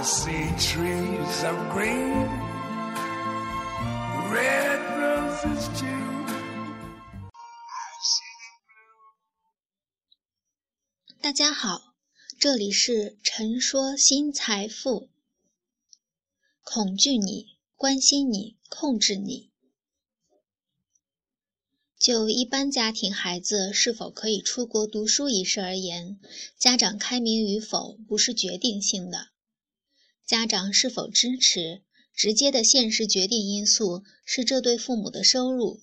See trees of green, red roses too. 大家好，这里是陈说新财富。恐惧你，关心你，控制你。就一般家庭孩子是否可以出国读书一事而言，家长开明与否不是决定性的。家长是否支持，直接的现实决定因素是这对父母的收入。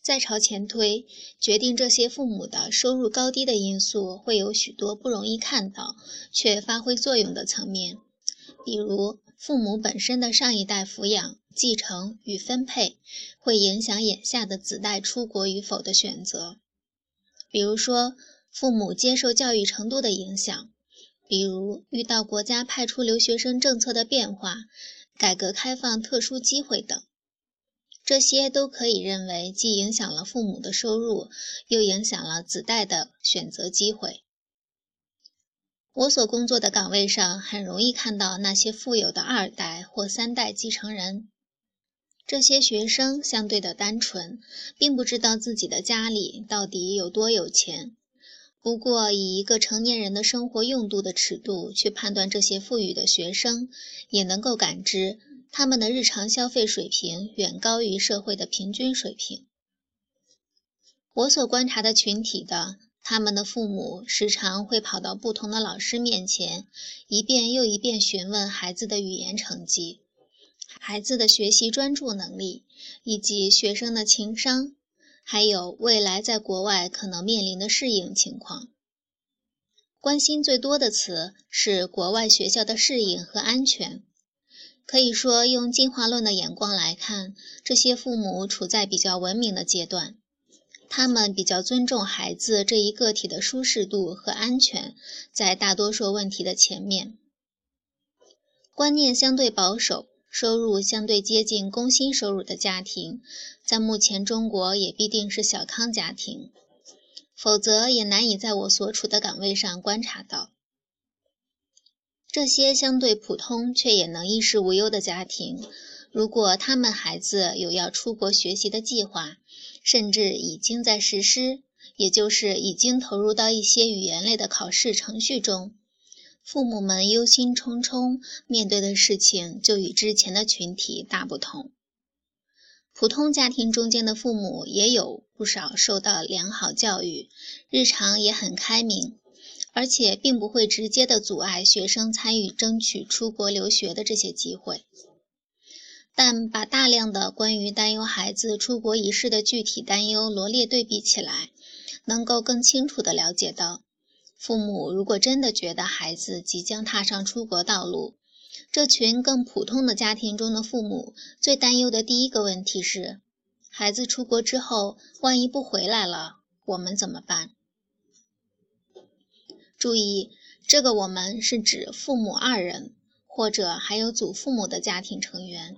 再朝前推，决定这些父母的收入高低的因素会有许多不容易看到却发挥作用的层面，比如父母本身的上一代抚养、继承与分配，会影响眼下的子代出国与否的选择；比如说父母接受教育程度的影响；比如遇到国家派出留学生政策的变化、改革开放特殊机会等。这些都可以认为既影响了父母的收入，又影响了子代的选择机会。我所工作的岗位上，很容易看到那些富有的二代或三代继承人。这些学生相对的单纯，并不知道自己的家里到底有多有钱。不过，以一个成年人的生活用度的尺度去判断这些富裕的学生，也能够感知。他们的日常消费水平远高于社会的平均水平。我所观察的群体的，他们的父母时常会跑到不同的老师面前，一遍又一遍询问孩子的语言成绩、孩子的学习专注能力，以及学生的情商，还有未来在国外可能面临的适应情况。关心最多的词是国外学校的适应和安全。可以说，用进化论的眼光来看，这些父母处在比较文明的阶段，他们比较尊重孩子这一个体的舒适度和安全，在大多数问题的前面。观念相对保守、收入相对接近工薪收入的家庭，在目前中国也必定是小康家庭，否则也难以在我所处的岗位上观察到。这些相对普通却也能衣食无忧的家庭，如果他们孩子有要出国学习的计划，甚至已经在实施，也就是已经投入到一些语言类的考试程序中，父母们忧心忡忡，面对的事情就与之前的群体大不同。普通家庭中间的父母也有不少受到良好教育，日常也很开明。而且并不会直接的阻碍学生参与争取出国留学的这些机会，但把大量的关于担忧孩子出国一事的具体担忧罗列对比起来，能够更清楚地了解到，父母如果真的觉得孩子即将踏上出国道路，这群更普通的家庭中的父母最担忧的第一个问题是，孩子出国之后万一不回来了，我们怎么办？注意，这个我们是指父母二人，或者还有祖父母的家庭成员。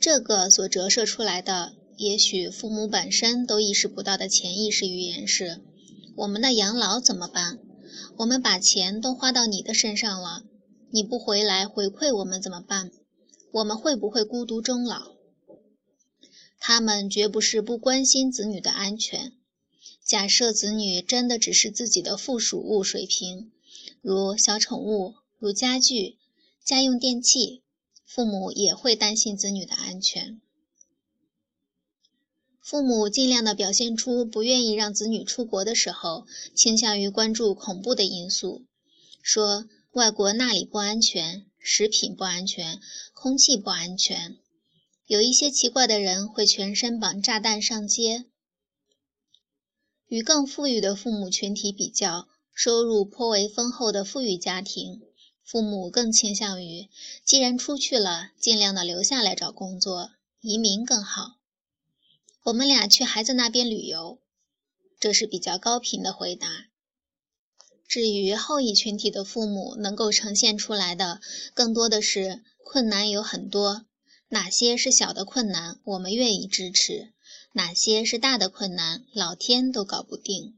这个所折射出来的，也许父母本身都意识不到的潜意识语言是：我们的养老怎么办？我们把钱都花到你的身上了，你不回来回馈我们怎么办？我们会不会孤独终老？他们绝不是不关心子女的安全。假设子女真的只是自己的附属物水平，如小宠物、如家具、家用电器，父母也会担心子女的安全。父母尽量的表现出不愿意让子女出国的时候，倾向于关注恐怖的因素，说外国那里不安全，食品不安全，空气不安全，有一些奇怪的人会全身绑炸弹上街。与更富裕的父母群体比较，收入颇为丰厚的富裕家庭，父母更倾向于，既然出去了，尽量的留下来找工作，移民更好。我们俩去孩子那边旅游，这是比较高频的回答。至于后一群体的父母，能够呈现出来的，更多的是困难有很多，哪些是小的困难，我们愿意支持。哪些是大的困难，老天都搞不定。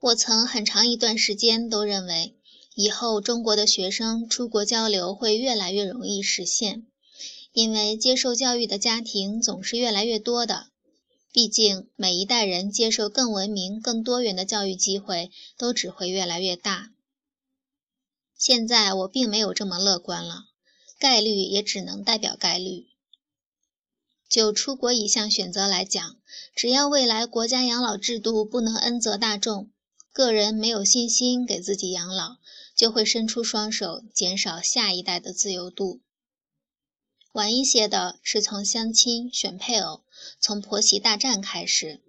我曾很长一段时间都认为，以后中国的学生出国交流会越来越容易实现，因为接受教育的家庭总是越来越多的。毕竟每一代人接受更文明、更多元的教育机会都只会越来越大。现在我并没有这么乐观了，概率也只能代表概率。就出国一项选择来讲，只要未来国家养老制度不能恩泽大众，个人没有信心给自己养老。就会伸出双手，减少下一代的自由度。晚一些的是从相亲选配偶，从婆媳大战开始；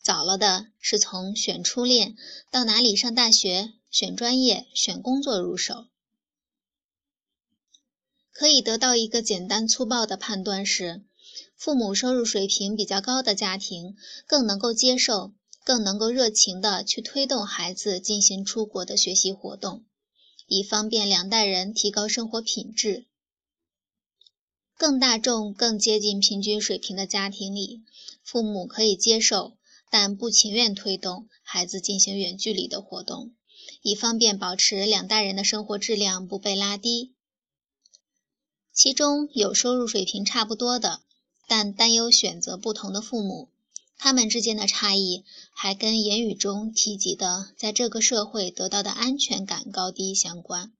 早了的是从选初恋到哪里上大学、选专业、选工作入手。可以得到一个简单粗暴的判断是：父母收入水平比较高的家庭更能够接受，更能够热情地去推动孩子进行出国的学习活动。以方便两代人提高生活品质。更大众、更接近平均水平的家庭里，父母可以接受，但不情愿推动孩子进行远距离的活动，以方便保持两代人的生活质量不被拉低。其中有收入水平差不多的，但担忧选择不同的父母。他们之间的差异，还跟言语中提及的在这个社会得到的安全感高低相关。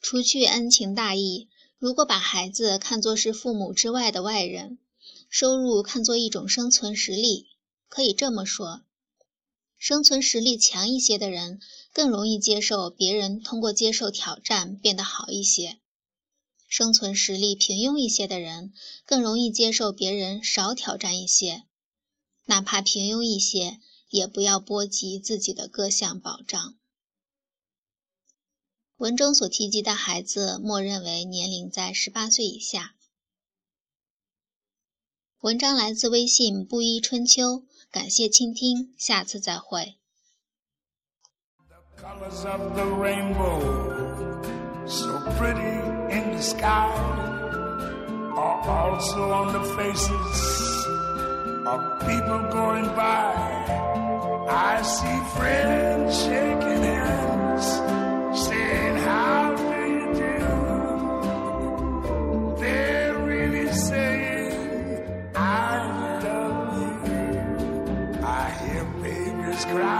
除去恩情大义，如果把孩子看作是父母之外的外人，收入看作一种生存实力，可以这么说：生存实力强一些的人，更容易接受别人通过接受挑战变得好一些。生存实力平庸一些的人，更容易接受别人少挑战一些，哪怕平庸一些，也不要波及自己的各项保障。文中所提及的孩子，默认为年龄在十八岁以下。文章来自微信布衣春秋，感谢倾听，下次再会。of people going by. I see friendshaking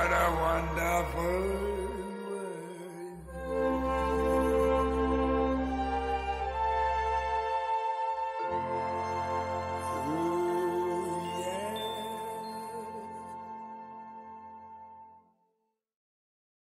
what a wonderful